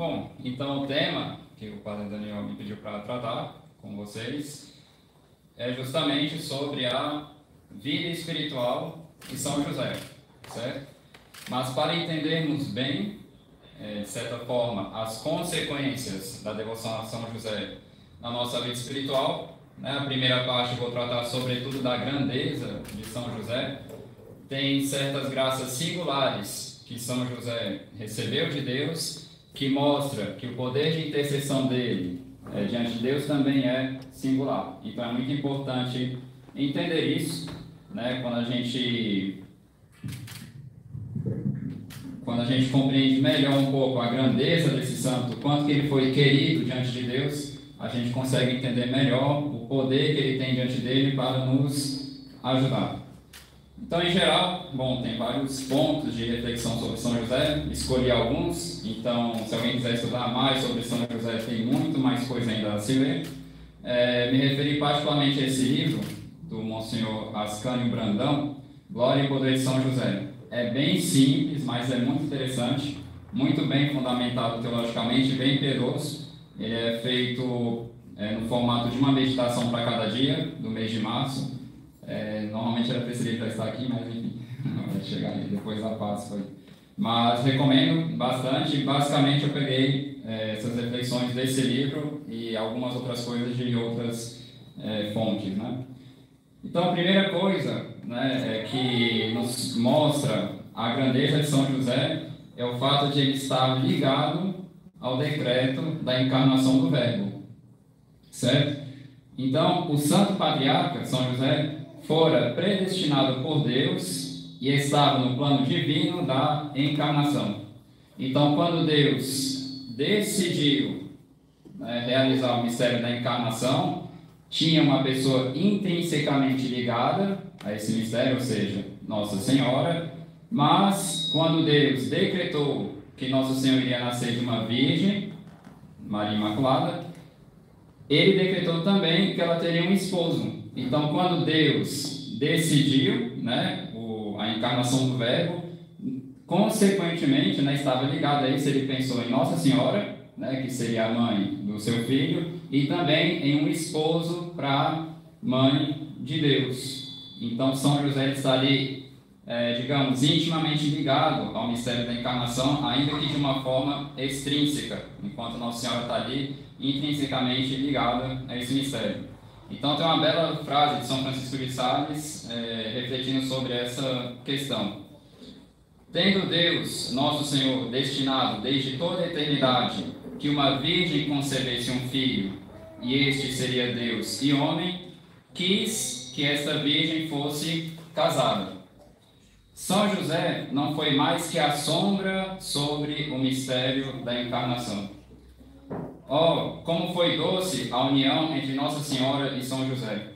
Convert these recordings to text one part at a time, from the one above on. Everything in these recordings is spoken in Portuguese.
Bom, então o tema que o Padre Daniel me pediu para tratar com vocês é justamente sobre a vida espiritual de São José, certo? Mas para entendermos bem, é, de certa forma, as consequências da devoção a São José na nossa vida espiritual, né? a primeira parte eu vou tratar sobretudo da grandeza de São José, tem certas graças singulares que São José recebeu de Deus que mostra que o poder de intercessão dele é, diante de Deus também é singular. Então é muito importante entender isso, né? Quando a gente quando a gente compreende melhor um pouco a grandeza desse santo, quanto que ele foi querido diante de Deus, a gente consegue entender melhor o poder que ele tem diante dele para nos ajudar. Então, em geral, bom, tem vários pontos de reflexão sobre São José, escolhi alguns, então, se alguém quiser estudar mais sobre São José, tem muito mais coisa ainda a se ler. É, me referi particularmente a esse livro, do Monsenhor Ascânio Brandão, Glória e Poder de São José. É bem simples, mas é muito interessante, muito bem fundamentado teologicamente, bem piedoso. Ele é feito é, no formato de uma meditação para cada dia, do mês de março, é, normalmente era preciso para estar aqui, mas enfim, vai chegar aí depois da Páscoa. Mas recomendo bastante. Basicamente, eu peguei é, essas reflexões desse livro e algumas outras coisas de outras é, fontes. Né? Então, a primeira coisa né, é que nos mostra a grandeza de São José é o fato de ele estar ligado ao decreto da encarnação do Verbo. Certo? Então, o Santo Patriarca, São José, fora predestinado por Deus e estava no plano divino da encarnação. Então, quando Deus decidiu né, realizar o mistério da encarnação, tinha uma pessoa intrinsecamente ligada a esse mistério, ou seja, Nossa Senhora, mas quando Deus decretou que Nosso Senhor iria nascer de uma virgem, Maria Imaculada, ele decretou também que ela teria um esposo, então, quando Deus decidiu, né, o, a encarnação do Verbo, consequentemente, né, estava ligado a isso, ele pensou em Nossa Senhora, né, que seria a mãe do seu filho, e também em um esposo para mãe de Deus. Então, São José está ali, é, digamos, intimamente ligado ao mistério da encarnação, ainda que de uma forma extrínseca, enquanto Nossa Senhora está ali intrinsecamente ligada a esse mistério. Então tem uma bela frase de São Francisco de Sales é, refletindo sobre essa questão. Tendo Deus, nosso Senhor, destinado desde toda a eternidade que uma virgem concebesse um filho, e este seria Deus e homem, quis que esta virgem fosse casada. São José não foi mais que a sombra sobre o mistério da encarnação. Oh, como foi doce a união entre Nossa Senhora e São José.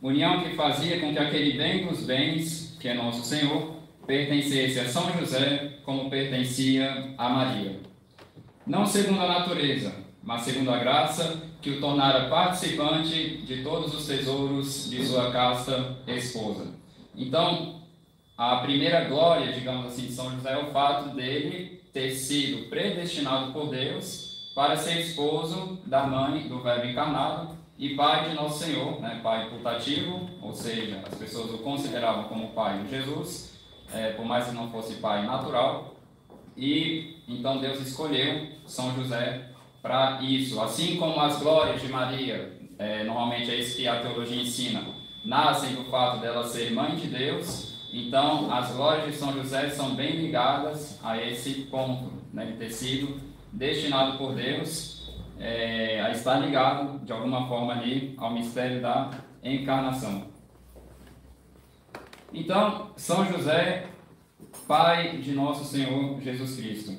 União que fazia com que aquele bem dos bens, que é nosso Senhor, pertencesse a São José como pertencia a Maria. Não segundo a natureza, mas segundo a graça que o tornara participante de todos os tesouros de sua casta esposa. Então, a primeira glória, digamos assim, de São José é o fato dele ter sido predestinado por Deus para ser esposo da mãe do Verbo encarnado e pai de Nosso Senhor, né, pai putativo, ou seja, as pessoas o consideravam como pai de Jesus, é, por mais que não fosse pai natural. E então Deus escolheu São José para isso. Assim como as glórias de Maria, é, normalmente é isso que a teologia ensina, nascem do fato dela ser mãe de Deus, então as glórias de São José são bem ligadas a esse ponto, né, de ter sido destinado por Deus é, a estar ligado de alguma forma ali ao mistério da encarnação. Então, São José, pai de nosso Senhor Jesus Cristo.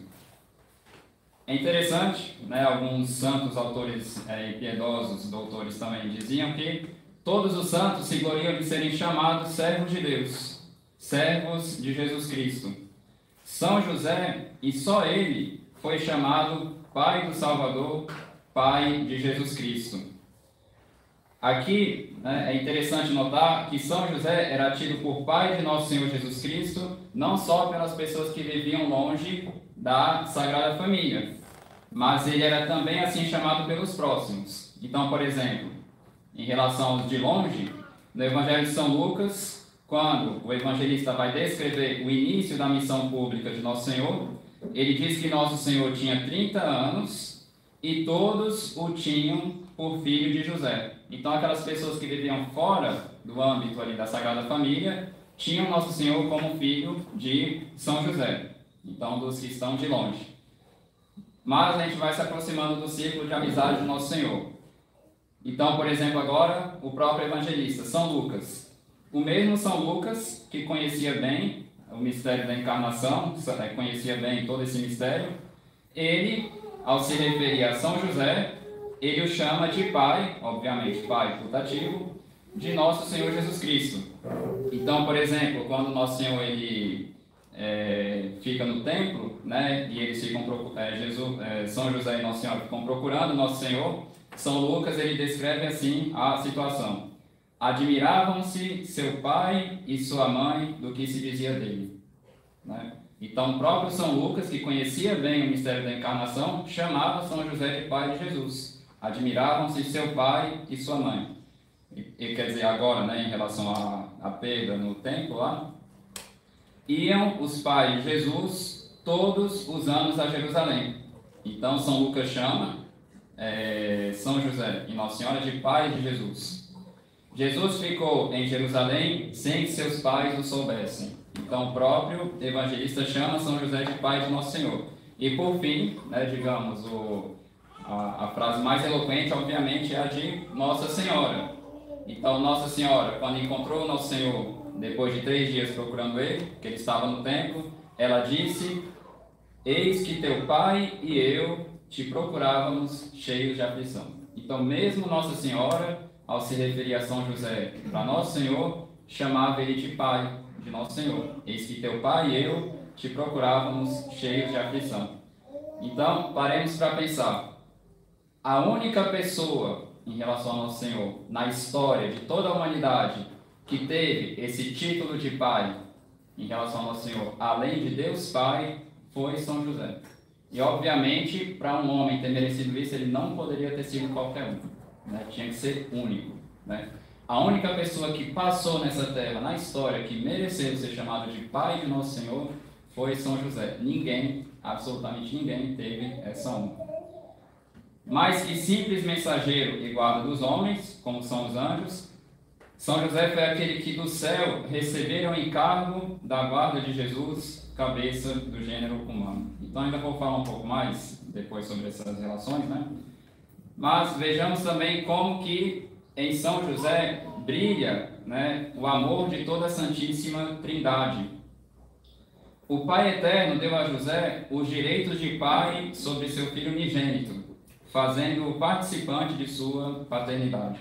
É interessante, né, alguns santos autores é, piedosos doutores também diziam que todos os santos se gloriam de serem chamados servos de Deus, servos de Jesus Cristo. São José, e só ele, foi chamado Pai do Salvador, Pai de Jesus Cristo. Aqui né, é interessante notar que São José era tido por pai de nosso Senhor Jesus Cristo, não só pelas pessoas que viviam longe da Sagrada Família, mas ele era também assim chamado pelos próximos. Então, por exemplo, em relação aos de longe, no Evangelho de São Lucas, quando o evangelista vai descrever o início da missão pública de Nosso Senhor, ele diz que Nosso Senhor tinha 30 anos e todos o tinham por filho de José. Então, aquelas pessoas que viviam fora do âmbito ali da Sagrada Família tinham Nosso Senhor como filho de São José. Então, dos que estão de longe. Mas a gente vai se aproximando do círculo de amizade do Nosso Senhor. Então, por exemplo, agora, o próprio evangelista, São Lucas. O mesmo São Lucas, que conhecia bem o mistério da encarnação, conhecia bem todo esse mistério, ele, ao se referir a São José, ele o chama de pai, obviamente pai putativo, de nosso Senhor Jesus Cristo. Então, por exemplo, quando nosso Senhor ele é, fica no templo, né, e eles ficam é, Jesus, é, São José e Nossa Senhora ficam procurando nosso Senhor, São Lucas ele descreve assim a situação. Admiravam-se seu pai e sua mãe do que se dizia dele. Né? Então, o próprio São Lucas, que conhecia bem o mistério da encarnação, chamava São José de pai de Jesus. Admiravam-se seu pai e sua mãe. E, e, quer dizer, agora, né, em relação à, à perda no templo lá, iam os pais de Jesus todos os anos a Jerusalém. Então, São Lucas chama é, São José e Nossa Senhora de pais de Jesus. Jesus ficou em Jerusalém sem que seus pais o soubessem. Então, o próprio evangelista chama São José de pai de Nosso Senhor. E por fim, né, digamos, o, a, a, frase mais eloquente, obviamente, é a de Nossa Senhora. Então, Nossa Senhora, quando encontrou Nosso Senhor, depois de três dias procurando ele, que ele estava no templo, ela disse: Eis que teu pai e eu te procurávamos cheios de aflição. Então, mesmo Nossa Senhora ao se referir a São José para Nosso Senhor, chamava ele de Pai de Nosso Senhor. Eis que teu Pai e eu te procurávamos cheios de aflição. Então, paremos para pensar. A única pessoa em relação ao Nosso Senhor, na história de toda a humanidade, que teve esse título de Pai em relação ao Nosso Senhor, além de Deus Pai, foi São José. E, obviamente, para um homem ter merecido isso, ele não poderia ter sido qualquer um né? tinha que ser único. Né? A única pessoa que passou nessa terra, na história, que mereceu ser chamado de Pai de Nosso Senhor, foi São José. Ninguém, absolutamente ninguém, teve essa honra. Mais que simples mensageiro e guarda dos homens, como são os anjos, São José foi aquele que do céu receberam o encargo da guarda de Jesus, cabeça do gênero humano. Então ainda vou falar um pouco mais depois sobre essas relações, né? Mas vejamos também como que em São José brilha né, o amor de toda a Santíssima Trindade. O Pai Eterno deu a José os direitos de pai sobre seu filho unigênito, fazendo-o participante de sua paternidade.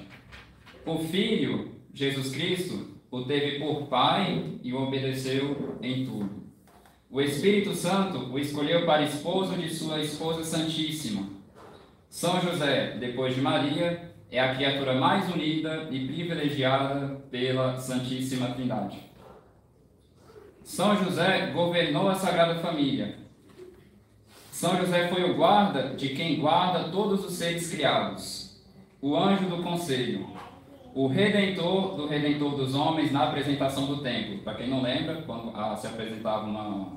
O Filho, Jesus Cristo, o teve por pai e o obedeceu em tudo. O Espírito Santo o escolheu para esposo de sua esposa Santíssima são José, depois de Maria, é a criatura mais unida e privilegiada pela Santíssima Trindade. São José governou a Sagrada Família. São José foi o guarda de quem guarda todos os seres criados, o anjo do conselho, o redentor do redentor dos homens na apresentação do templo. Para quem não lembra, quando ah, se apresentava uma,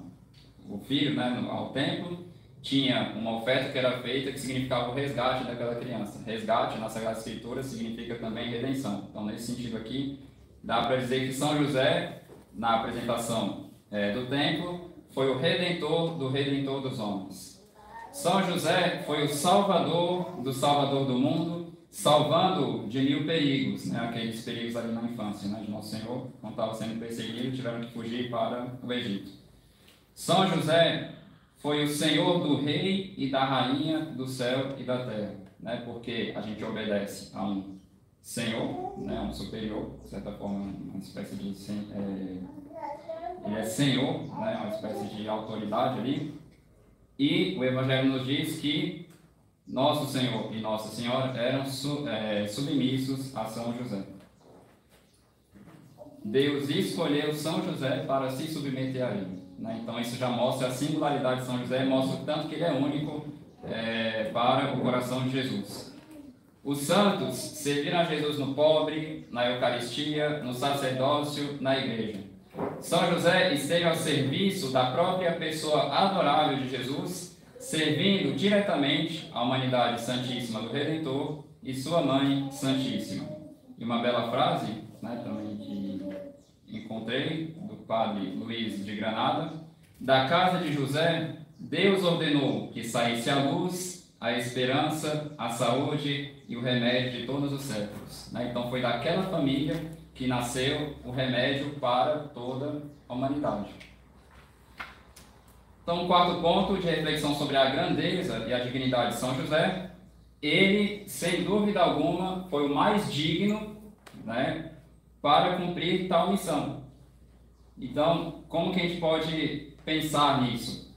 o filho né, ao templo, tinha uma oferta que era feita que significava o resgate daquela criança. Resgate na Sagrada Escritura significa também redenção. Então, nesse sentido aqui, dá para dizer que São José, na apresentação é, do templo, foi o redentor do redentor dos homens. São José foi o salvador do salvador do mundo, salvando de mil perigos, né, aqueles perigos ali na infância né, de Nosso Senhor, quando estava sendo perseguido, tiveram que fugir para o Egito. São José foi o Senhor do rei e da rainha do céu e da terra, né? Porque a gente obedece a um Senhor, né? Um superior, de certa forma, uma espécie de é, ele é Senhor, né? Uma espécie de autoridade ali. E o Evangelho nos diz que nosso Senhor e Nossa Senhora eram su, é, submissos a São José. Deus escolheu São José para se submeter a ele. Né? Então isso já mostra a singularidade de São José, mostra o tanto que ele é único é, para o coração de Jesus. Os santos serviram a Jesus no pobre, na Eucaristia, no sacerdócio, na igreja. São José esteve ao serviço da própria pessoa adorável de Jesus, servindo diretamente a humanidade santíssima do Redentor e sua mãe santíssima. E uma bela frase, né, também que encontrei, do padre Luiz de Granada, da casa de José, Deus ordenou que saísse a luz a esperança, a saúde e o remédio de todos os séculos. Né? Então foi daquela família que nasceu o remédio para toda a humanidade. Então, quarto ponto de reflexão sobre a grandeza e a dignidade de São José, ele, sem dúvida alguma, foi o mais digno né, para cumprir tal missão. Então, como que a gente pode pensar nisso?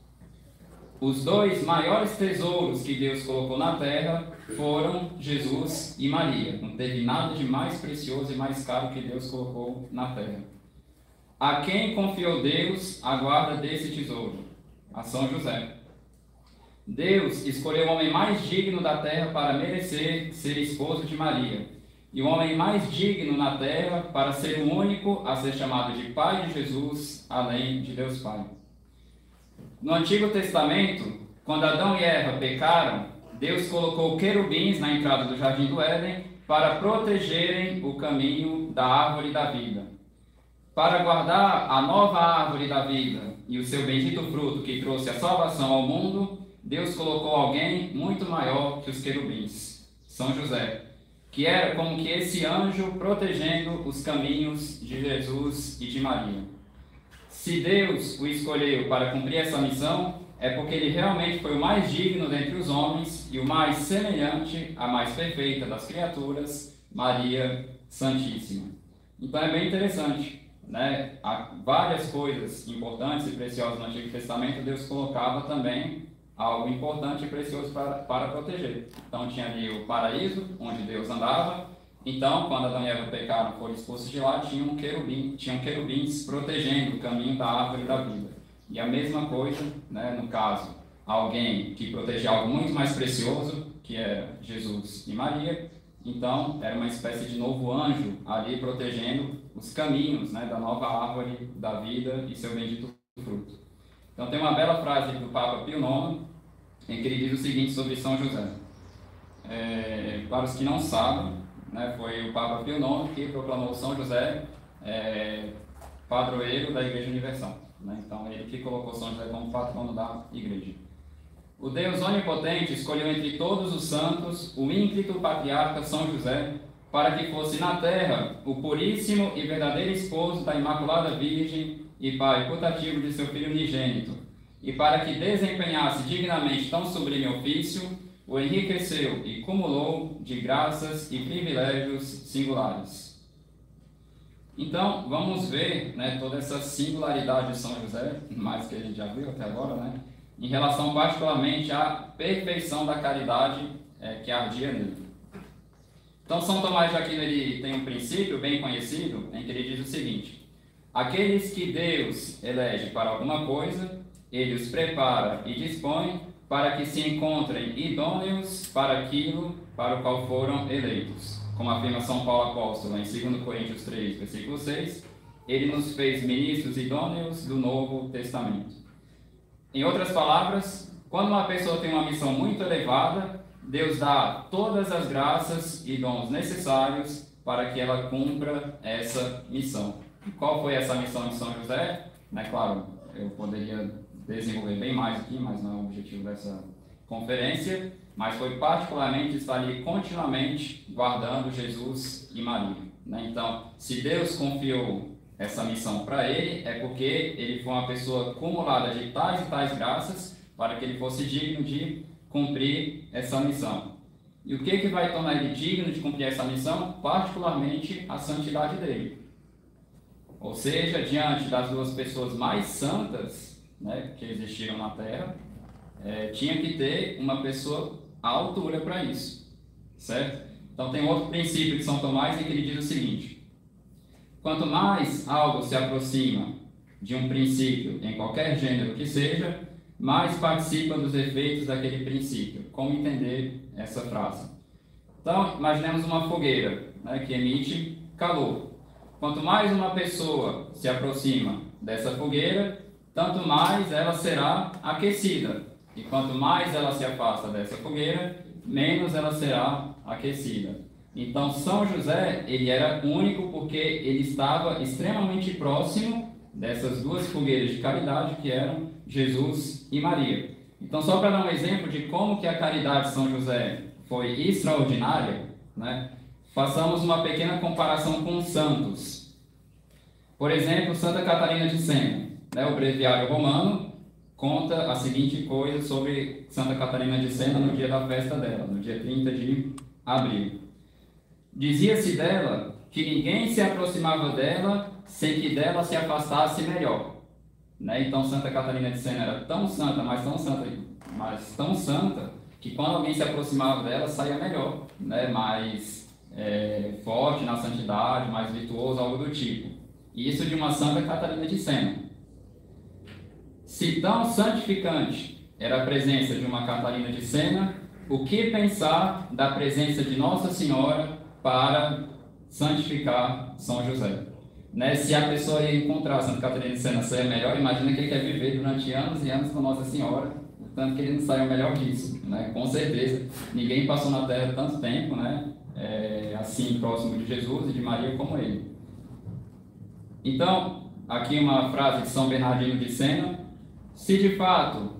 Os dois maiores tesouros que Deus colocou na terra foram Jesus e Maria. Não teve nada de mais precioso e mais caro que Deus colocou na terra. A quem confiou Deus a guarda desse tesouro? A São José. Deus escolheu o homem mais digno da terra para merecer ser esposo de Maria, e o homem mais digno na terra para ser o único a ser chamado de pai de Jesus, além de Deus Pai. No Antigo Testamento, quando Adão e Eva pecaram, Deus colocou querubins na entrada do jardim do Éden para protegerem o caminho da árvore da vida. Para guardar a nova árvore da vida e o seu bendito fruto que trouxe a salvação ao mundo, Deus colocou alguém muito maior que os querubins, São José, que era como que esse anjo protegendo os caminhos de Jesus e de Maria. Se Deus o escolheu para cumprir essa missão, é porque ele realmente foi o mais digno dentre os homens e o mais semelhante à mais perfeita das criaturas, Maria Santíssima. Então é bem interessante, né? Há várias coisas importantes e preciosas no Antigo Testamento, Deus colocava também algo importante e precioso para, para proteger. Então tinha ali o paraíso, onde Deus andava, então, quando Adão e Eva pecaram, foram expulsos de lá, tinham, um querubim, tinham querubins protegendo o caminho da árvore da vida. E a mesma coisa, né, no caso, alguém que protegia algo muito mais precioso, que era Jesus e Maria, então era uma espécie de novo anjo ali protegendo os caminhos né, da nova árvore da vida e seu bendito fruto. Então tem uma bela frase do Papa Pio IX, em que ele diz o seguinte sobre São José. É, para os que não sabem, né, foi o Papa Pio IX que proclamou São José é, padroeiro da Igreja Universal. Né? Então, ele que colocou São José como patrono da Igreja. O Deus Onipotente escolheu entre todos os santos o ínclito patriarca São José para que fosse na terra o puríssimo e verdadeiro esposo da Imaculada Virgem e pai putativo de seu filho unigênito, e para que desempenhasse dignamente tão sublime ofício, o enriqueceu e cumulou de graças e privilégios singulares. Então, vamos ver né, toda essa singularidade de São José, mais que a gente já viu até agora, né, em relação particularmente à perfeição da caridade é, que ardia nele. Então, São Tomás de Aquino ele tem um princípio bem conhecido em que ele diz o seguinte: Aqueles que Deus elege para alguma coisa, ele os prepara e dispõe para que se encontrem idôneos para aquilo para o qual foram eleitos. Como afirma São Paulo Apóstolo em 2 Coríntios 3, versículo 6, ele nos fez ministros idôneos do Novo Testamento. Em outras palavras, quando uma pessoa tem uma missão muito elevada, Deus dá todas as graças e dons necessários para que ela cumpra essa missão. E qual foi essa missão de São José? É claro, eu poderia desenvolver bem mais aqui, mas não é o objetivo dessa conferência, mas foi particularmente estar ali continuamente guardando Jesus e Maria. Né? Então, se Deus confiou essa missão para ele, é porque ele foi uma pessoa acumulada de tais e tais graças para que ele fosse digno de cumprir essa missão. E o que, que vai tornar ele digno de cumprir essa missão? Particularmente a santidade dele. Ou seja, diante das duas pessoas mais santas, né, que existiram na Terra, é, tinha que ter uma pessoa à altura para isso, certo? Então tem outro princípio de São Tomás em que ele diz o seguinte: quanto mais algo se aproxima de um princípio em qualquer gênero que seja, mais participa dos efeitos daquele princípio. Como entender essa frase? Então, imaginemos uma fogueira né, que emite calor. Quanto mais uma pessoa se aproxima dessa fogueira, tanto mais ela será aquecida. E quanto mais ela se afasta dessa fogueira, menos ela será aquecida. Então, São José, ele era único porque ele estava extremamente próximo dessas duas fogueiras de caridade que eram Jesus e Maria. Então, só para dar um exemplo de como que a caridade de São José foi extraordinária, né? façamos uma pequena comparação com os santos. Por exemplo, Santa Catarina de Sena, né? o breviário romano conta a seguinte coisa sobre Santa Catarina de Sena no dia da festa dela, no dia 30 de abril. Dizia-se dela que ninguém se aproximava dela sem que dela se afastasse melhor. Né? Então Santa Catarina de Sena era tão santa, mas tão santa, mas tão santa, que quando alguém se aproximava dela saía melhor, né? mais é, forte na santidade, mais virtuoso, algo do tipo. Isso de uma Santa Catarina de Sena. Se tão santificante era a presença de uma Catarina de Sena, o que pensar da presença de Nossa Senhora para santificar São José? Né? Se a pessoa ia encontrar Santa Catarina de Sena saia melhor, imagina que ele quer viver durante anos e anos com Nossa Senhora, tanto que ele não saiu melhor disso, né? com certeza. Ninguém passou na Terra tanto tempo, né? É, assim, próximo de Jesus e de Maria como ele. Então, aqui uma frase de São Bernardino de Sena. Se de fato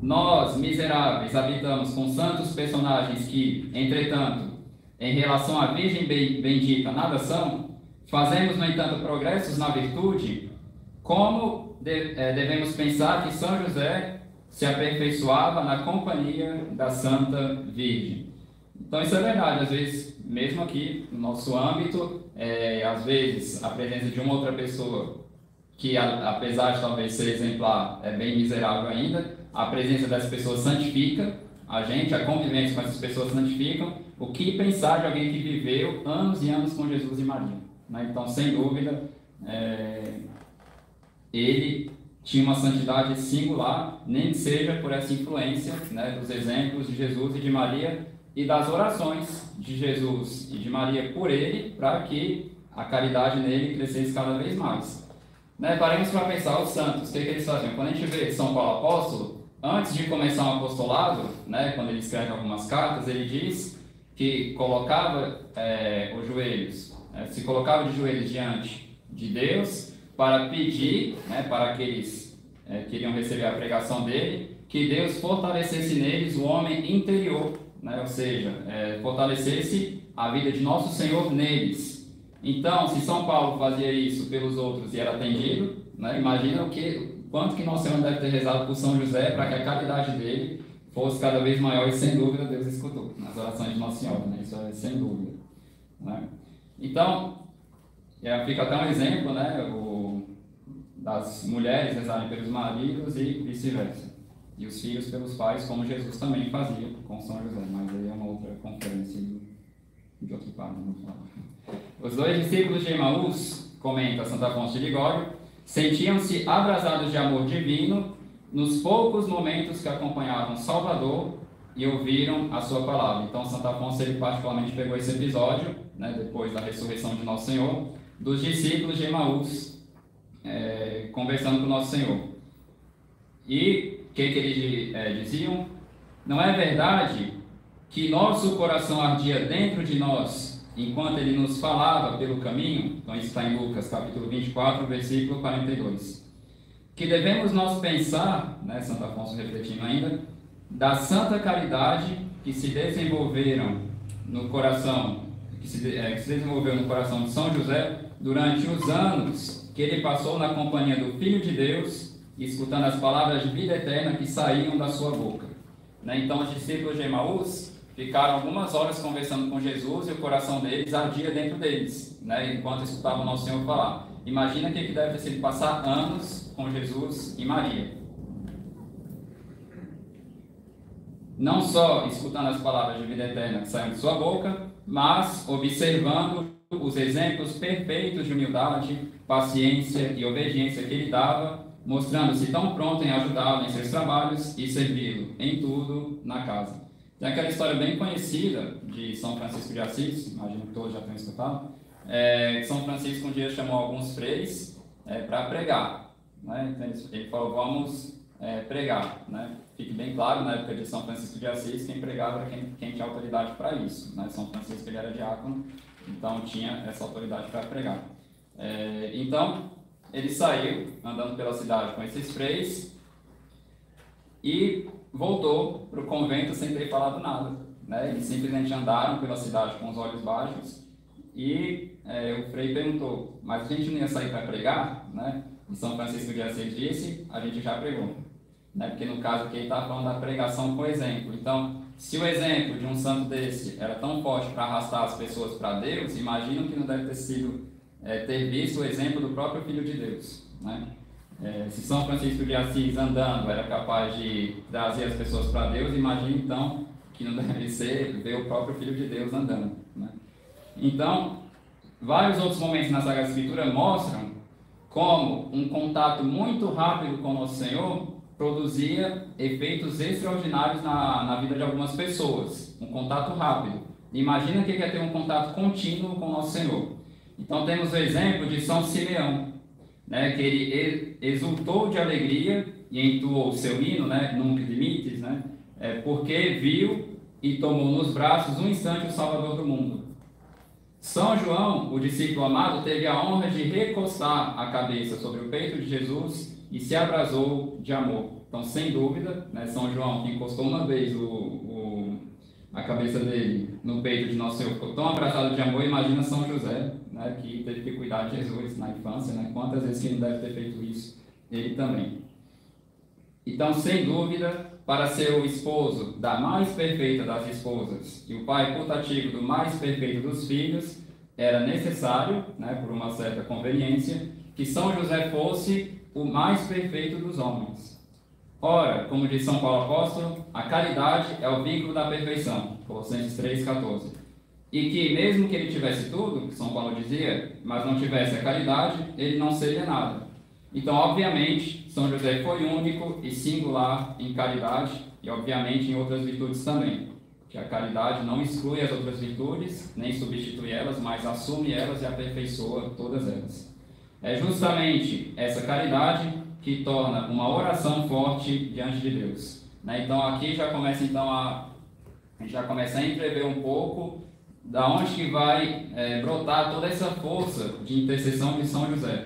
nós, miseráveis, habitamos com santos personagens que, entretanto, em relação à Virgem Bendita nada são, Fazemos, no entanto, progressos na virtude, como é, devemos pensar que São José se aperfeiçoava na companhia da Santa Virgem. Então isso é verdade, às vezes, mesmo aqui no nosso âmbito, é, às vezes a presença de uma outra pessoa que apesar de talvez ser exemplar, é bem miserável ainda, a presença dessa pessoa santifica a gente, a convivência com essas pessoas santificam. O que pensar de alguém que viveu anos e anos com Jesus e Maria? Né? Então, sem dúvida, é, ele tinha uma santidade singular, nem seja por essa influência né, dos exemplos de Jesus e de Maria e das orações de Jesus e de Maria por ele, para que a caridade nele crescesse cada vez mais. Né, paremos para pensar os santos, o que, que, eles faziam? Quando a gente vê São Paulo apóstolo, antes de começar um apostolado, né, quando ele escreve algumas cartas, ele diz que colocava é, os joelhos é, se colocava de joelhos diante de Deus para pedir, né, para aqueles é, que iriam receber a pregação dele, que Deus fortalecesse neles o homem interior, né, ou seja, é, fortalecesse a vida de nosso Senhor neles. Então, se São Paulo fazia isso pelos outros e era atendido, né, imagina o que, quanto que Nosso Senhor deve ter rezado por São José para que a caridade dele fosse cada vez maior e sem dúvida Deus escutou nas orações de Nossa Senhora, né, isso é sem dúvida. Né? Então, é, fica até um exemplo, né, o, das mulheres rezarem pelos maridos e vice-versa. E os filhos pelos pais, como Jesus também fazia com São José. Mas aí é uma outra conferência de outro vamos falar. Os dois discípulos de Emaús, comenta Santa Fonte de Ligório, sentiam-se abrasados de amor divino nos poucos momentos que acompanhavam Salvador e ouviram a sua palavra. Então, Santa Afonso, ele particularmente pegou esse episódio, né, depois da ressurreição de Nosso Senhor, dos discípulos de Emaús, é, conversando com Nosso Senhor. E o que, que eles é, diziam? Não é verdade que nosso coração ardia dentro de nós enquanto ele nos falava pelo caminho? Então, isso está em Lucas, capítulo 24, versículo 42. Que devemos nós pensar, né, Santo Afonso refletindo ainda, da santa caridade que se desenvolveram no coração, que se, é, que se desenvolveu no coração de São José durante os anos que ele passou na companhia do Filho de Deus, escutando as palavras de vida eterna que saíam da sua boca. Né? Então, os discípulos de Emaús ficaram algumas horas conversando com Jesus e o coração deles ardia dentro deles, né? enquanto escutavam o Nosso Senhor falar. Imagina que deve ter sido passar anos com Jesus e Maria. não só escutando as palavras de vida eterna que saem de sua boca, mas observando os exemplos perfeitos de humildade, paciência e obediência que ele dava mostrando-se tão pronto em ajudá-lo em seus trabalhos e servi-lo em tudo na casa. Tem aquela história bem conhecida de São Francisco de Assis, imagino que todos já tenham escutado, é, São Francisco um dia chamou alguns freires é, para pregar. Né? Então, ele falou, vamos é, pregar. Né? Fique bem claro, na época de São Francisco de Assis, quem pregava era quem, quem tinha autoridade para isso. Né? São Francisco ele era diácono, então tinha essa autoridade para pregar. É, então, ele saiu andando pela cidade com esses freis e voltou para o convento sem ter falado nada. Né? Eles simplesmente andaram pela cidade com os olhos baixos e é, o frei perguntou, mas a gente não ia sair para pregar? Né? E São Francisco de Assis disse, a gente já pregou. Né? Porque no caso aqui ele está falando da pregação com exemplo. Então, se o exemplo de um santo desse era tão forte para arrastar as pessoas para Deus, imagino que não deve ter sido é, ter visto o exemplo do próprio Filho de Deus. Né? É, se São Francisco de Assis andando era capaz de trazer as pessoas para Deus, imagine então que não deve ser ver o próprio Filho de Deus andando. Né? Então, vários outros momentos na Sagrada Escritura mostram como um contato muito rápido com o nosso Senhor produzia efeitos extraordinários na, na vida de algumas pessoas. Um contato rápido. Imagina que é ter um contato contínuo com o nosso Senhor. Então temos o exemplo de São Simeão, né, que ele exultou de alegria e entoou o seu hino, né, Nunc Limites, né, é, porque viu e tomou nos braços um instante o Salvador do mundo. São João, o discípulo amado, teve a honra de recostar a cabeça sobre o peito de Jesus e se abrasou de amor. Então, sem dúvida, né, São João, que encostou uma vez o, o, a cabeça dele no peito de Nosso Senhor, ficou tão abraçado de amor, imagina São José, né, que teve que cuidar de Jesus na infância, né, quantas vezes ele deve ter feito isso, ele também. Então, sem dúvida, para ser o esposo da mais perfeita das esposas e o pai putativo do mais perfeito dos filhos, era necessário, né, por uma certa conveniência, que São José fosse o mais perfeito dos homens. Ora, como diz São Paulo Apóstolo, a caridade é o vínculo da perfeição. Colossenses 3,14 e que mesmo que ele tivesse tudo, que São Paulo dizia, mas não tivesse a caridade, ele não seria nada. Então, obviamente, São José foi único e singular em caridade e, obviamente, em outras virtudes também. Que a caridade não exclui as outras virtudes, nem substitui elas, mas assume elas e aperfeiçoa todas elas. É justamente essa caridade que torna uma oração forte diante de Deus. Né? Então, aqui já começa então a, a gente já começa a entrever um pouco da onde que vai é, brotar toda essa força de intercessão de São José.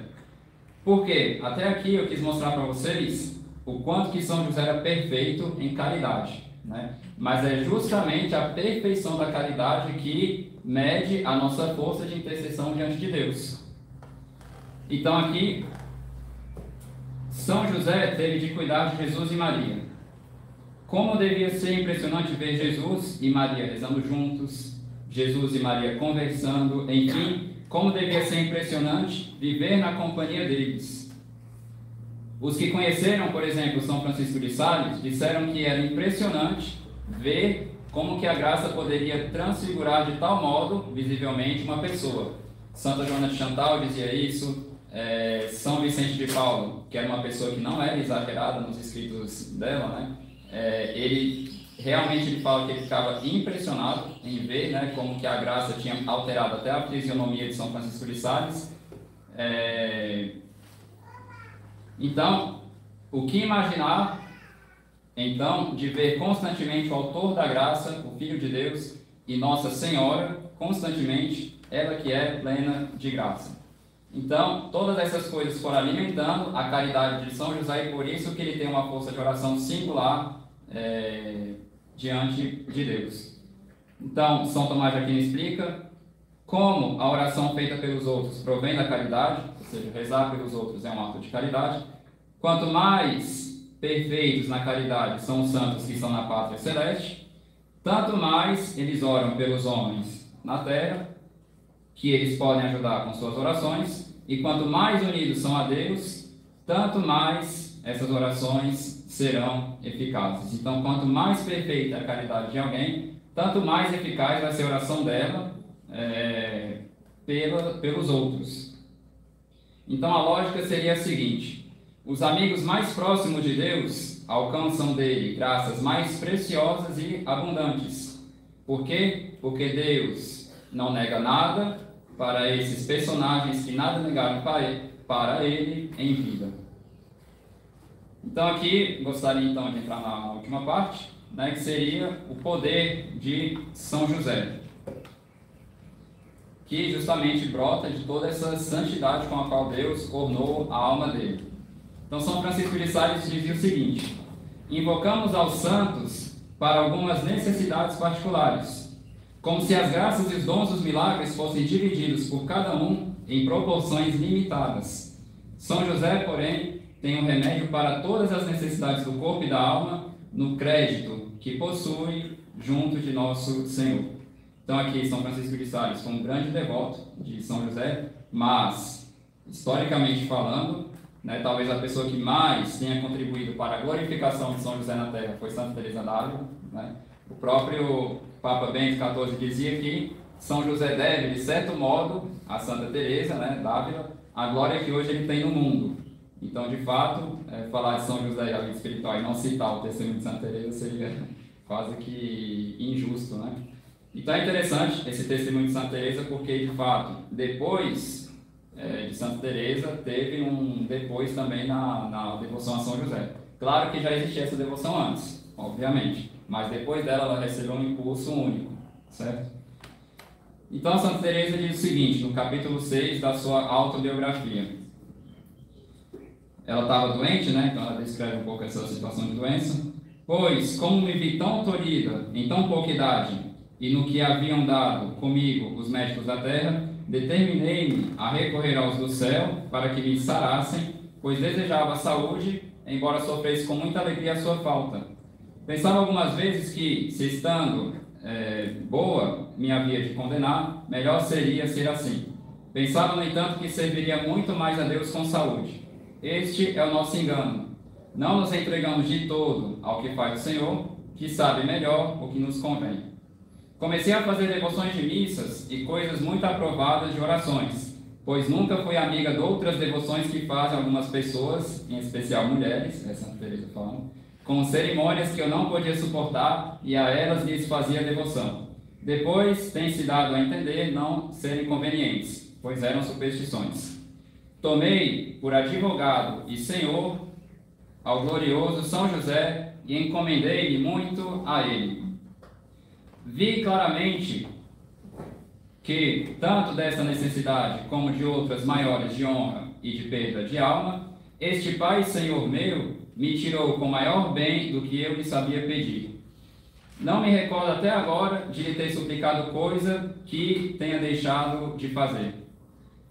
Por quê? Até aqui eu quis mostrar para vocês o quanto que São José era perfeito em caridade. Né? Mas é justamente a perfeição da caridade que mede a nossa força de intercessão diante de Deus. Então aqui, São José teve de cuidar de Jesus e Maria. Como devia ser impressionante ver Jesus e Maria rezando juntos, Jesus e Maria conversando, enfim, como devia ser impressionante viver na companhia deles. Os que conheceram, por exemplo, São Francisco de Sales, disseram que era impressionante ver como que a graça poderia transfigurar de tal modo, visivelmente, uma pessoa. Santa Joana de Chantal dizia isso, é, São Vicente de Paulo, que era uma pessoa que não era exagerada nos escritos dela, né? É, ele realmente ele fala que ele ficava impressionado em ver né, como que a graça tinha alterado até a fisionomia de São Francisco de Sales. É... Então, o que imaginar, então, de ver constantemente o autor da graça, o Filho de Deus e Nossa Senhora, constantemente, ela que é plena de graça. Então, todas essas coisas foram alimentando a caridade de São José e por isso que ele tem uma força de oração singular é, diante de Deus. Então, São Tomás de Aquino explica como a oração feita pelos outros provém da caridade, ou seja, rezar pelos outros é um ato de caridade. Quanto mais perfeitos na caridade são os santos que estão na pátria celeste, tanto mais eles oram pelos homens na terra, que eles podem ajudar com suas orações, e quanto mais unidos são a Deus, tanto mais essas orações serão eficazes. Então, quanto mais perfeita a caridade de alguém, tanto mais eficaz vai ser a oração dela é, pela, pelos outros. Então, a lógica seria a seguinte: Os amigos mais próximos de Deus alcançam dele graças mais preciosas e abundantes. Por quê? Porque Deus não nega nada para esses personagens que nada negaram para ele em vida. Então aqui gostaria então de entrar na última parte, né, que seria o poder de São José, que justamente brota de toda essa santidade com a qual Deus ornou a alma dele. Então, São Francisco de Sales dizia o seguinte: invocamos aos santos para algumas necessidades particulares, como se as graças e os dons dos milagres fossem divididos por cada um em proporções limitadas. São José, porém, tem um remédio para todas as necessidades do corpo e da alma no crédito que possui junto de nosso Senhor. Então, aqui, São Francisco de Sales foi um grande devoto de São José, mas, historicamente falando, né? Talvez a pessoa que mais tenha contribuído para a glorificação de São José na Terra foi Santa Teresa d'Ávila. Né? O próprio Papa Bento XIV dizia que São José deve, de certo modo, a Santa Teresa né, d'Ávila, a glória que hoje ele tem no mundo. Então, de fato, é, falar de São José e a vida espiritual e não citar o testemunho de Santa Teresa seria quase que injusto, né? Então é interessante esse testemunho de Santa Teresa porque, de fato, depois é, de Santa Teresa teve um depois também na, na devoção a São José. Claro que já existia essa devoção antes, obviamente, mas depois dela ela recebeu um impulso único, certo? Então Santa Teresa diz o seguinte, no capítulo 6 da sua autobiografia. Ela estava doente, né? Então ela descreve um pouco essa situação de doença. Pois, como me vi tão tolhida em tão pouca idade, e no que haviam dado comigo os médicos da terra, Determinei-me a recorrer aos do céu para que me sarassem, pois desejava saúde, embora sofresse com muita alegria a sua falta. Pensava algumas vezes que, se estando é, boa me havia de condenar, melhor seria ser assim. Pensava, no entanto, que serviria muito mais a Deus com saúde. Este é o nosso engano. Não nos entregamos de todo ao que faz o Senhor, que sabe melhor o que nos convém. Comecei a fazer devoções de missas e coisas muito aprovadas de orações, pois nunca fui amiga de outras devoções que fazem algumas pessoas, em especial mulheres, é Santa Teresa falando, com cerimônias que eu não podia suportar e a elas lhes fazia devoção. Depois tem se dado a entender não serem convenientes, pois eram superstições. Tomei por advogado e senhor ao glorioso São José e encomendei-me muito a ele vi claramente que, tanto dessa necessidade como de outras maiores de honra e de perda de alma, este Pai Senhor meu me tirou com maior bem do que eu lhe sabia pedir. Não me recordo até agora de lhe ter suplicado coisa que tenha deixado de fazer.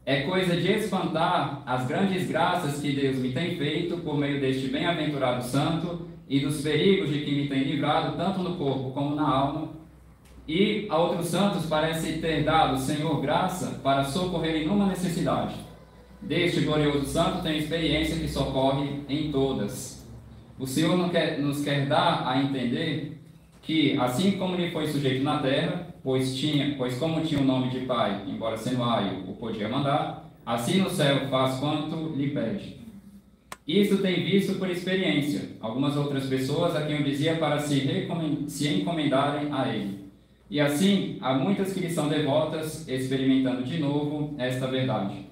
É coisa de espantar as grandes graças que Deus me tem feito por meio deste bem-aventurado santo e dos perigos de que me tem livrado, tanto no corpo como na alma, e a outros santos parece ter dado, Senhor, graça para socorrerem numa necessidade. Deste glorioso santo tem experiência que socorre em todas. O Senhor nos quer dar a entender que, assim como lhe foi sujeito na terra, pois, tinha, pois como tinha o nome de Pai, embora sendo aio, o podia mandar, assim no céu faz quanto lhe pede. Isso tem visto por experiência, algumas outras pessoas a quem eu dizia para se, se encomendarem a ele. E assim, há muitas que lhe são devotas, experimentando de novo esta verdade.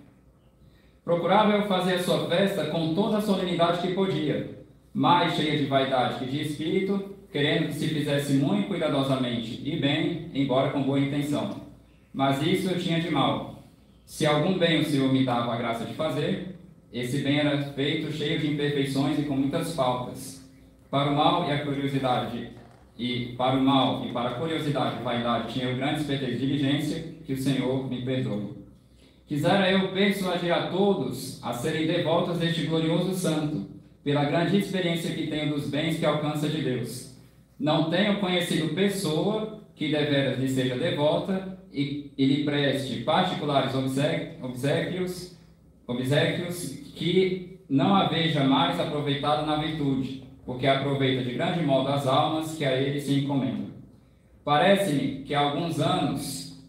Procurava eu fazer a sua festa com toda a solenidade que podia, mais cheia de vaidade que de espírito, querendo que se fizesse muito cuidadosamente e bem, embora com boa intenção. Mas isso eu tinha de mal. Se algum bem o Senhor me dava a graça de fazer, esse bem era feito cheio de imperfeições e com muitas faltas. Para o mal e a curiosidade e para o mal e para a curiosidade e vaidade tinha eu grandes feitos de diligência, que o Senhor me perdoe. Quisera eu persuadir a todos a serem devotos deste glorioso santo, pela grande experiência que tenho dos bens que alcança de Deus. Não tenho conhecido pessoa que deveras lhe seja devota e, e lhe preste particulares obsequios, obsequios que não a veja mais aproveitada na virtude porque aproveita de grande modo as almas que a ele se encomendam. Parece-me que há alguns anos,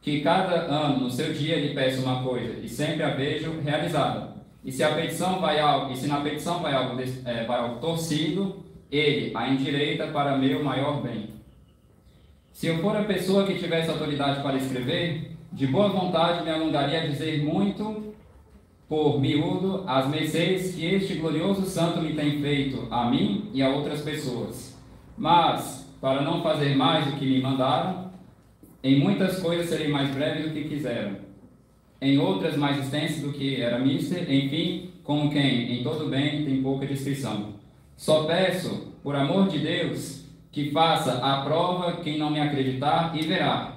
que cada ano no seu dia lhe peço uma coisa e sempre a vejo realizada. E se a petição vai algo, e se na petição vai algo, é, vai algo torcido, ele a endireita para meu maior bem. Se eu for a pessoa que tivesse autoridade para escrever, de boa vontade me alongaria a dizer muito por miúdo as mercês que este glorioso santo me tem feito a mim e a outras pessoas. Mas, para não fazer mais do que me mandaram, em muitas coisas serei mais breve do que quiseram, em outras mais extensas do que era mister, enfim, como quem em todo bem tem pouca descrição. Só peço, por amor de Deus, que faça a prova quem não me acreditar e verá,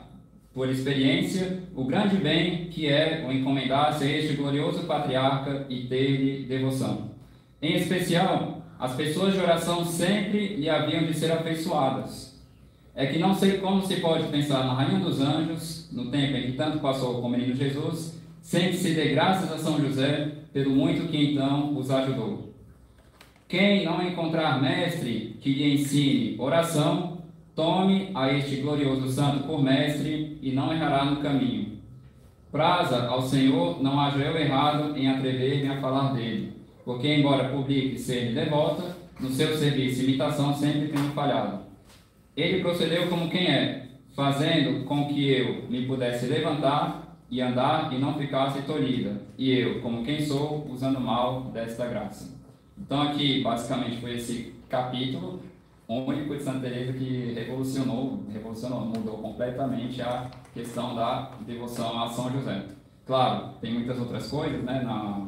por experiência, o grande bem que é o encomendar-se a este glorioso patriarca e ter-lhe devoção. Em especial, as pessoas de oração sempre lhe haviam de ser afeiçoadas. É que não sei como se pode pensar na Rainha dos Anjos, no tempo em que tanto passou com o menino Jesus, sem que se dê graças a São José pelo muito que então os ajudou. Quem não encontrar mestre que lhe ensine oração, Tome a este glorioso santo por mestre e não errará no caminho. Praza ao Senhor, não haja eu errado em atrever-me a falar dele, porque, embora publique ser devota, no seu serviço e imitação sempre tenho falhado. Ele procedeu como quem é, fazendo com que eu me pudesse levantar e andar e não ficasse tolhida, e eu, como quem sou, usando mal desta graça. Então, aqui, basicamente, foi esse capítulo único de Santa Teresa que revolucionou, revolucionou, mudou completamente a questão da devoção a São José. Claro, tem muitas outras coisas, né, na,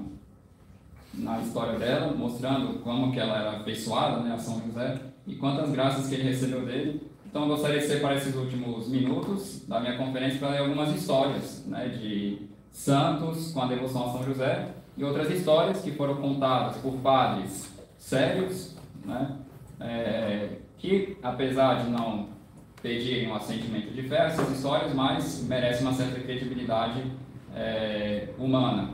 na história dela, mostrando como que ela era afeiçoada, né, a São José e quantas graças que ele recebeu dele. Então, eu gostaria de separar esses últimos minutos da minha conferência para algumas histórias, né, de santos com a devoção a São José e outras histórias que foram contadas por padres sérios, né, é, que, apesar de não pedirem um assentimento de fé, essas histórias, mas merecem uma certa credibilidade é, humana.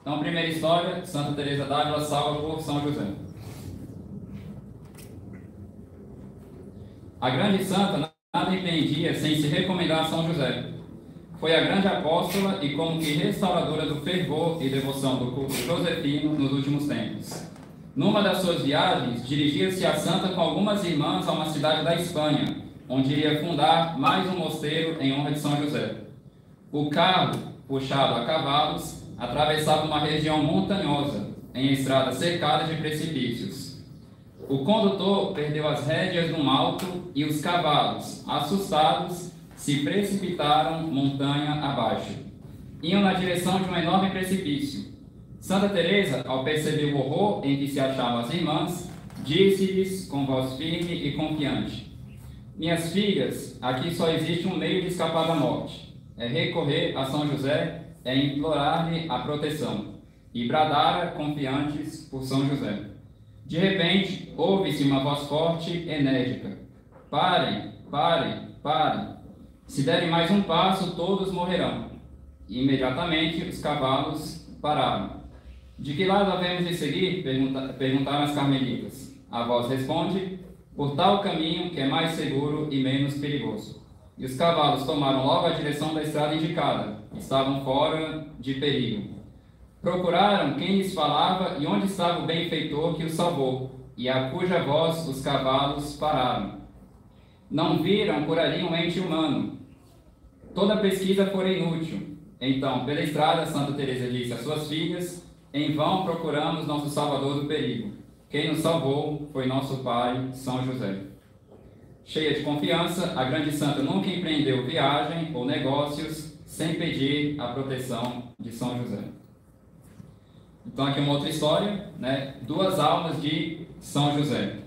Então, primeira história, Santa Teresa d'Ávila salva por São José. A grande santa nada empreendia sem se recomendar a São José foi a grande apóstola e como que restauradora do fervor e devoção do culto josefino nos últimos tempos. Numa das suas viagens, dirigia-se a santa com algumas irmãs a uma cidade da Espanha, onde iria fundar mais um mosteiro em honra de São José. O carro, puxado a cavalos, atravessava uma região montanhosa, em estrada cercada de precipícios. O condutor perdeu as rédeas num alto e os cavalos, assustados, se precipitaram montanha abaixo. Iam na direção de um enorme precipício. Santa Teresa, ao perceber o horror em que se achavam as irmãs, disse-lhes com voz firme e confiante: Minhas filhas, aqui só existe um meio de escapar da morte. É recorrer a São José, é implorar-lhe a proteção. E bradara confiantes por São José. De repente, ouve-se uma voz forte, enérgica: Parem, parem, parem. Se derem mais um passo, todos morrerão. E imediatamente os cavalos pararam. De que lado havemos de seguir? Pergunta, perguntaram as carmelitas. A voz responde: Por tal caminho que é mais seguro e menos perigoso. E os cavalos tomaram logo a direção da estrada indicada. Estavam fora de perigo. Procuraram quem lhes falava e onde estava o benfeitor que os salvou, e a cuja voz os cavalos pararam. Não viram por ali um ente humano, Toda pesquisa fora inútil. Então, pela estrada, Santa Teresa disse às suas filhas: Em vão procuramos nosso Salvador do perigo. Quem nos salvou foi nosso pai, São José. Cheia de confiança, a grande santa nunca empreendeu viagem ou negócios sem pedir a proteção de São José. Então, aqui uma outra história, né? Duas almas de São José.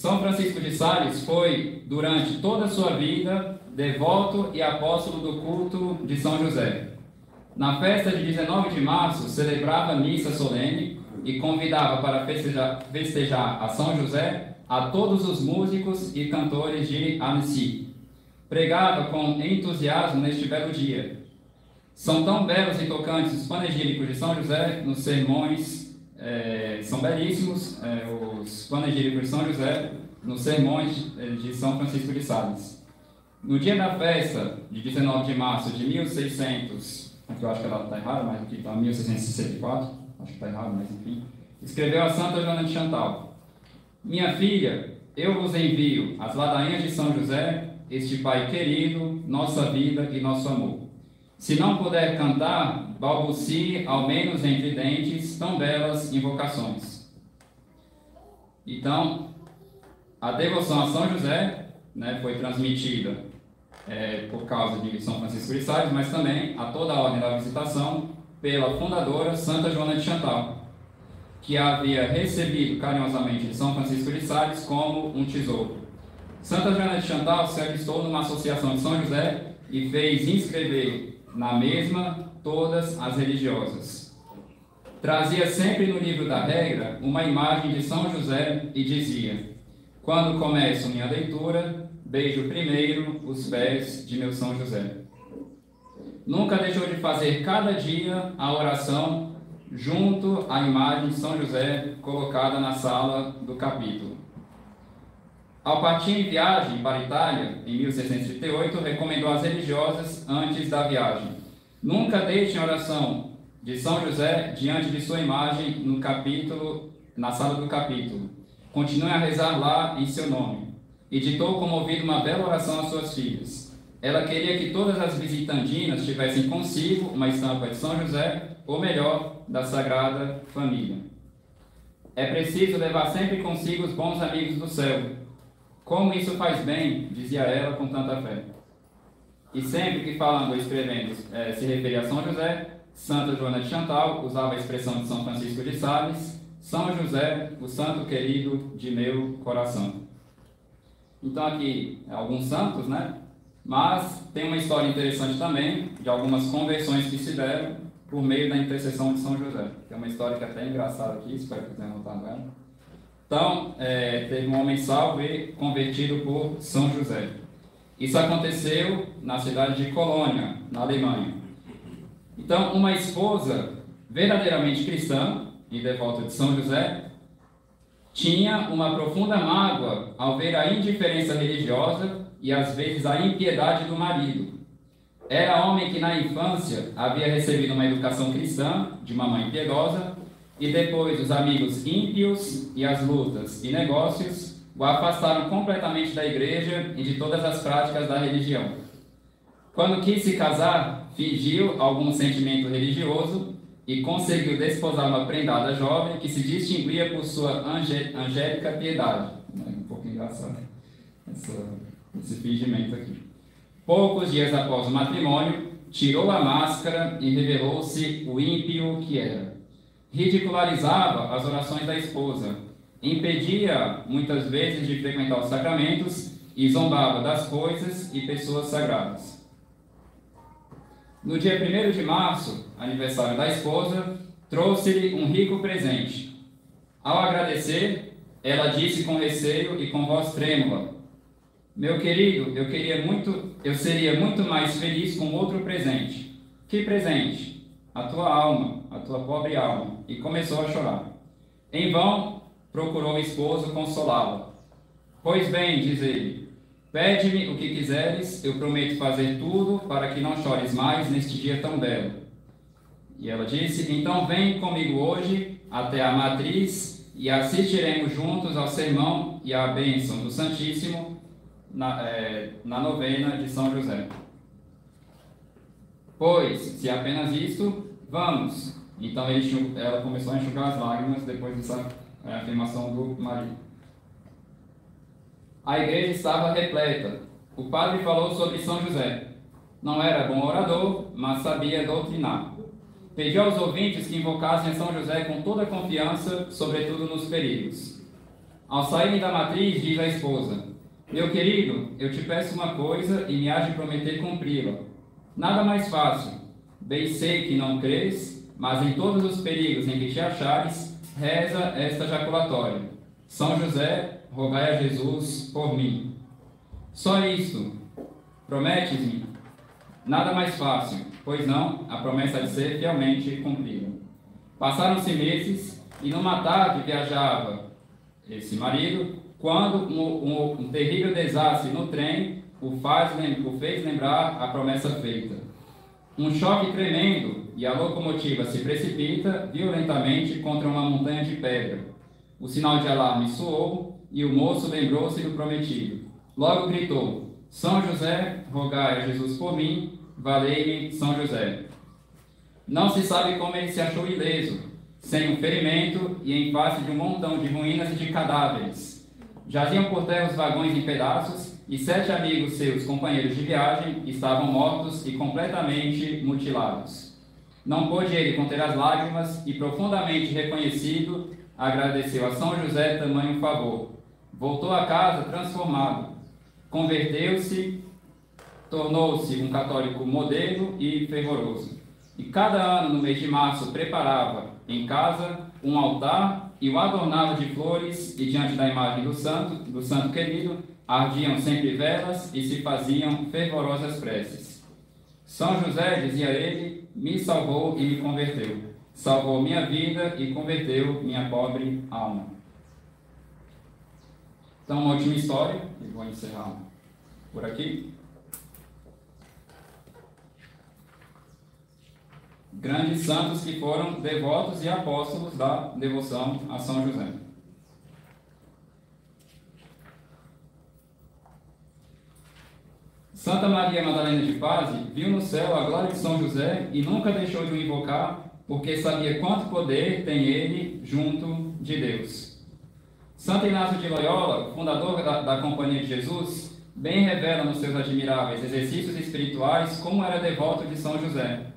São Francisco de Sales foi, durante toda a sua vida, devoto e apóstolo do culto de São José. Na festa de 19 de março, celebrava missa solene e convidava para festejar, festejar a São José a todos os músicos e cantores de Annecy. Pregava com entusiasmo neste belo dia. São tão belos e tocantes os panegíricos de São José nos sermões é, são belíssimos é, os panegíricos de São José nos sermões de São Francisco de Sales. No dia da festa, de 19 de março de 1600, aqui eu acho que ela está errada, mas aqui está 1664, acho que está errado, mas enfim, escreveu a Santa Joana de Chantal: Minha filha, eu vos envio as ladainhas de São José, este Pai querido, nossa vida e nosso amor. Se não puder cantar, balbucie, ao menos entre dentes, tão belas invocações. Então, a devoção a São José né, foi transmitida é, por causa de São Francisco de Sales, mas também a toda a ordem da visitação pela fundadora Santa Joana de Chantal, que havia recebido carinhosamente de São Francisco de Sales como um tesouro. Santa Joana de Chantal se alistou numa associação de São José e fez inscrever na mesma todas as religiosas. Trazia sempre no livro da regra uma imagem de São José e dizia: Quando começo minha leitura, beijo primeiro os pés de meu São José. Nunca deixou de fazer cada dia a oração junto à imagem de São José colocada na sala do capítulo. Ao partir em viagem para Itália, em 1638, recomendou às religiosas antes da viagem: Nunca deixem oração de São José diante de sua imagem no capítulo, na sala do capítulo. Continue a rezar lá em seu nome. E ditou comovido uma bela oração às suas filhas. Ela queria que todas as visitandinas tivessem consigo uma estampa de São José, ou melhor, da Sagrada Família. É preciso levar sempre consigo os bons amigos do céu, como isso faz bem, dizia ela com tanta fé. E sempre que falando ou escrevendo é, se referia a São José, Santa Joana de Chantal usava a expressão de São Francisco de Sales, São José, o santo querido de meu coração. Então aqui alguns santos, né? Mas tem uma história interessante também de algumas conversões que se deram por meio da intercessão de São José. Tem uma história que é até engraçada aqui, espero que tenham notado ela. Então, é, teve um homem salvo e convertido por São José. Isso aconteceu na cidade de Colônia, na Alemanha. Então, uma esposa verdadeiramente cristã e devota de São José tinha uma profunda mágoa ao ver a indiferença religiosa e às vezes a impiedade do marido. Era homem que na infância havia recebido uma educação cristã de uma mãe piedosa e depois os amigos ímpios e as lutas e negócios o afastaram completamente da igreja e de todas as práticas da religião. Quando quis se casar, fingiu algum sentimento religioso e conseguiu desposar uma prendada jovem que se distinguia por sua angélica piedade. É um pouco engraçado essa, esse fingimento aqui. Poucos dias após o matrimônio, tirou a máscara e revelou-se o ímpio que era ridicularizava as orações da esposa, impedia muitas vezes de frequentar os sacramentos e zombava das coisas e pessoas sagradas. No dia 1 de março, aniversário da esposa, trouxe-lhe um rico presente. Ao agradecer, ela disse com receio e com voz trêmula: Meu querido, eu queria muito, eu seria muito mais feliz com outro presente. Que presente? a tua alma, a tua pobre alma, e começou a chorar. Em vão procurou o esposo consolá-la. Pois bem, diz ele, pede-me o que quiseres, eu prometo fazer tudo para que não chores mais neste dia tão belo. E ela disse: Então vem comigo hoje até a matriz e assistiremos juntos ao sermão e à bênção do Santíssimo na, é, na novena de São José. Pois, se apenas isto, vamos. Então ele, ela começou a enxugar as lágrimas depois dessa é, afirmação do marido. A igreja estava repleta. O padre falou sobre São José. Não era bom orador, mas sabia doutrinar. Pediu aos ouvintes que invocassem São José com toda confiança, sobretudo nos perigos. Ao saírem da matriz, diz a esposa: Meu querido, eu te peço uma coisa e me há de prometer cumpri-la. Nada mais fácil. Bem sei que não crês, mas em todos os perigos em que te achares, reza esta jaculatória. São José, rogai a Jesus por mim. Só isto. Prometes-me? Nada mais fácil, pois não, a promessa de ser fielmente cumprida. Passaram-se meses e numa tarde viajava esse marido, quando um, um, um terrível desastre no trem o, faz, o fez lembrar a promessa feita. Um choque tremendo e a locomotiva se precipita violentamente contra uma montanha de pedra. O sinal de alarme soou e o moço lembrou-se do prometido. Logo gritou: São José, rogai a Jesus por mim, valei-me São José. Não se sabe como ele se achou ileso, sem um ferimento e em face de um montão de ruínas e de cadáveres. Jaziam por terra os vagões em pedaços e sete amigos seus, companheiros de viagem, estavam mortos e completamente mutilados. Não pôde ele conter as lágrimas e, profundamente reconhecido, agradeceu a São José tamanho favor. Voltou a casa transformado. Converteu-se, tornou-se um católico modelo e fervoroso. E cada ano, no mês de março, preparava em casa um altar e o adornava de flores e diante da imagem do santo, do santo querido, ardiam sempre velas e se faziam fervorosas preces. São José, dizia ele, me salvou e me converteu. Salvou minha vida e converteu minha pobre alma. Então, uma última história, e vou encerrar por aqui. grandes santos que foram devotos e apóstolos da devoção a São José. Santa Maria Madalena de Paz viu no céu a glória de São José e nunca deixou de o invocar, porque sabia quanto poder tem ele junto de Deus. Santo Inácio de Loyola, fundador da, da Companhia de Jesus, bem revela nos seus admiráveis exercícios espirituais como era devoto de São José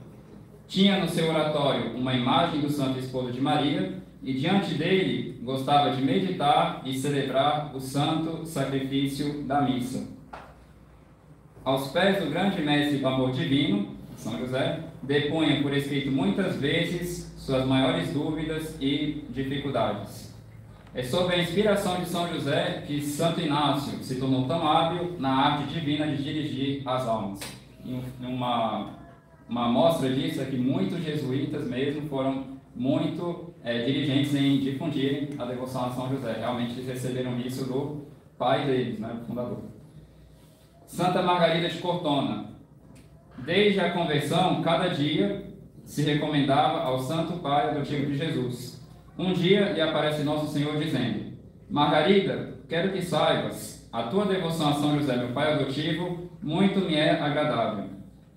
tinha no seu oratório uma imagem do Santo Esposo de Maria e diante dele gostava de meditar e celebrar o santo sacrifício da missa. Aos pés do grande mestre do amor divino, São José, depunha por escrito muitas vezes suas maiores dúvidas e dificuldades. É sob a inspiração de São José que Santo Inácio se tornou tão hábil na arte divina de dirigir as almas. Em uma uma amostra disso é que muitos jesuítas mesmo foram muito é, dirigentes em difundirem a devoção a São José. Realmente eles receberam isso do pai deles, né, o fundador. Santa Margarida de Cortona. Desde a conversão, cada dia se recomendava ao Santo Pai adotivo de Jesus. Um dia lhe aparece Nosso Senhor dizendo: Margarida, quero que saibas, a tua devoção a São José, meu Pai adotivo, muito me é agradável.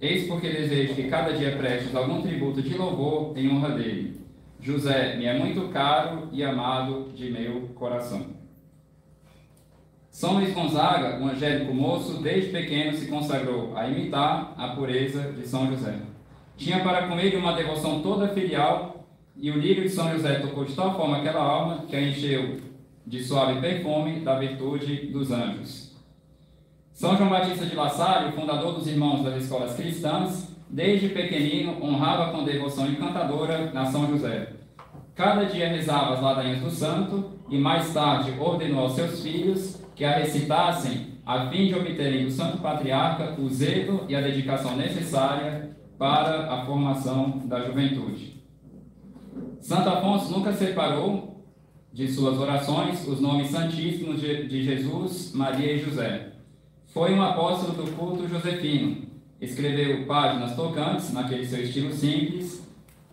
Eis porque desejo que cada dia prestes algum tributo de louvor em honra dele. José me é muito caro e amado de meu coração. São Luís Gonzaga, um angélico moço, desde pequeno se consagrou a imitar a pureza de São José. Tinha para com ele uma devoção toda filial, e o lírio de São José tocou de tal forma aquela alma que a encheu de suave perfume da virtude dos anjos. São João Batista de La fundador dos Irmãos das Escolas Cristãs, desde pequenino honrava com devoção encantadora na São José. Cada dia rezava as ladainhas do santo e mais tarde ordenou aos seus filhos que a recitassem a fim de obterem do santo patriarca o zelo e a dedicação necessária para a formação da juventude. Santo Afonso nunca separou de suas orações os nomes santíssimos de Jesus, Maria e José. Foi um apóstolo do culto josefino. Escreveu páginas tocantes, naquele seu estilo simples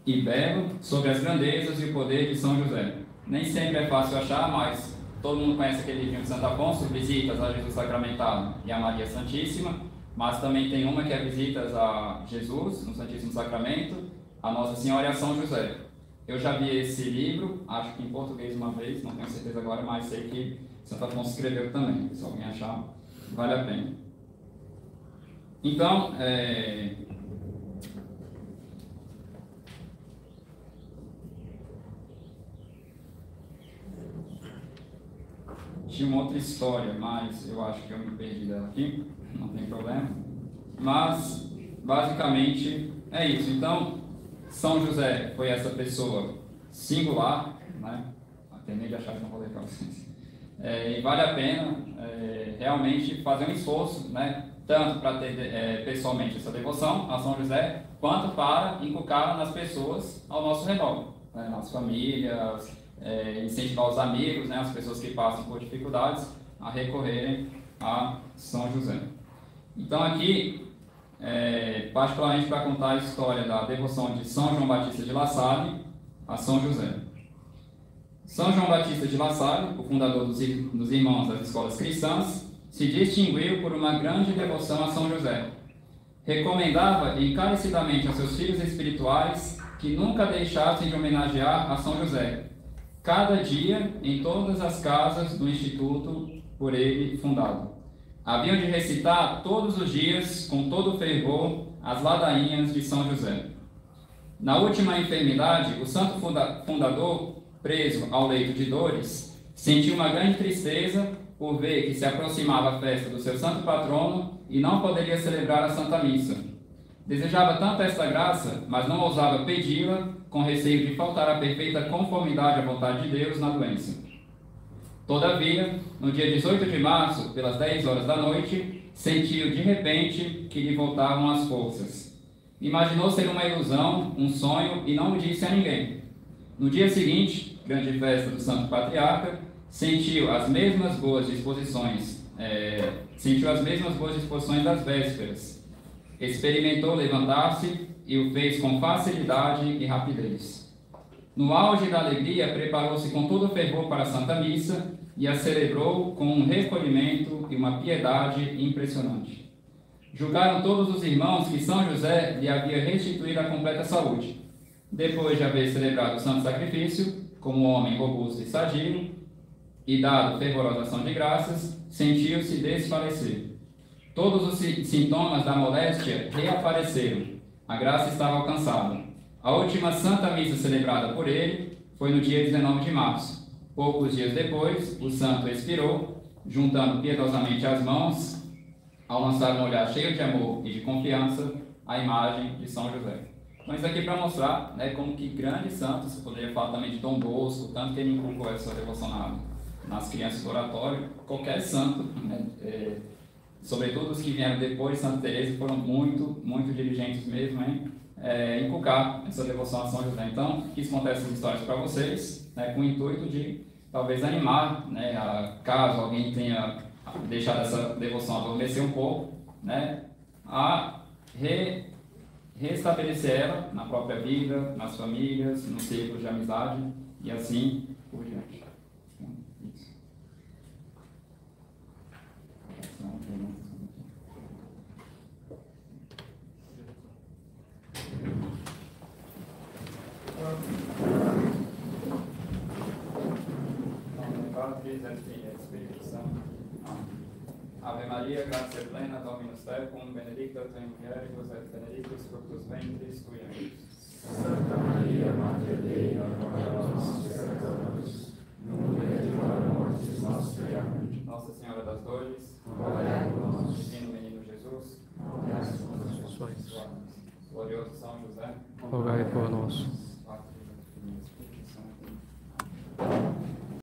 e belo, sobre as grandezas e o poder de São José. Nem sempre é fácil achar, mas todo mundo conhece aquele livro de Santo Afonso, Visitas a Jesus Sacramentado e a Maria Santíssima, mas também tem uma que é Visitas a Jesus, no Santíssimo Sacramento, a Nossa Senhora e a São José. Eu já vi esse livro, acho que em português uma vez, não tenho certeza agora, mas sei que Santo Afonso escreveu também, se alguém achar vale a pena. Então, é, tinha uma outra história, mas eu acho que eu me perdi dela aqui, não tem problema. Mas, basicamente, é isso. Então, São José foi essa pessoa singular, né? Nem de achar que não vou ler para vocês. É, e vale a pena é, realmente fazer um esforço, né, tanto para ter é, pessoalmente essa devoção a São José, quanto para inculcar nas pessoas ao nosso redor, né, nas famílias, é, incentivar os amigos, né, as pessoas que passam por dificuldades, a recorrerem a São José. Então aqui, é, particularmente para contar a história da devoção de São João Batista de La Salle a São José. São João Batista de La Salle, o fundador dos, dos Irmãos das Escolas Cristãs, se distinguiu por uma grande devoção a São José. Recomendava encarecidamente a seus filhos espirituais que nunca deixassem de homenagear a São José, cada dia em todas as casas do instituto por ele fundado. Haviam de recitar todos os dias, com todo fervor, as ladainhas de São José. Na última enfermidade, o santo fundador, preso ao leito de dores, sentiu uma grande tristeza por ver que se aproximava a festa do seu santo patrono e não poderia celebrar a Santa Missa. Desejava tanto esta graça, mas não ousava pedi-la, com receio de faltar a perfeita conformidade à vontade de Deus na doença. Todavia, no dia 18 de março, pelas 10 horas da noite, sentiu de repente que lhe voltavam as forças. Imaginou ser uma ilusão, um sonho e não o disse a ninguém. No dia seguinte, grande festa do Santo Patriarca, sentiu as mesmas boas disposições, é, sentiu as mesmas boas disposições das vésperas. Experimentou levantar-se e o fez com facilidade e rapidez. No auge da alegria, preparou-se com todo fervor para a Santa Missa e a celebrou com um recolhimento e uma piedade impressionante. Julgaram todos os irmãos que São José lhe havia restituído a completa saúde. Depois de haver celebrado o santo sacrifício, como homem robusto e sadio, e dado fervorosa ação de graças, sentiu-se desfalecer. Todos os sintomas da moléstia reapareceram. A graça estava alcançada. A última Santa Missa celebrada por ele foi no dia 19 de março. Poucos dias depois, o santo expirou, juntando piedosamente as mãos, ao lançar um olhar cheio de amor e de confiança à imagem de São José. Então, isso aqui para mostrar né, como que grandes santos, poderia falar também de Dom Bosco, tanto que ele inculcou essa devoção na, nas crianças do oratório, qualquer santo, né, é, sobretudo os que vieram depois de Santa Teresa, foram muito, muito diligentes mesmo, hein? é, inculcar essa devoção a São José. Então, quis contar essas histórias para vocês, né, com o intuito de talvez animar, né, a, caso alguém tenha deixado essa devoção adormecer um pouco, né, a re, restabelecer ela na própria vida, nas famílias, no círculo de amizade e assim por diante. Isso. Ave Maria, gracia plena, Dominus tecum, benedicta tu in mulieribus et benedictus fructus ventris tui, Santa Maria, Mater Dei, ora pro nobis peccatoribus, nunc et hora mortis nostre. Amém. Nossa Senhora das Dores, rogai por nós. Divino Menino Jesus, rogai por nós. Glorioso São José, rogai por nós. Espírito Santo. Amém.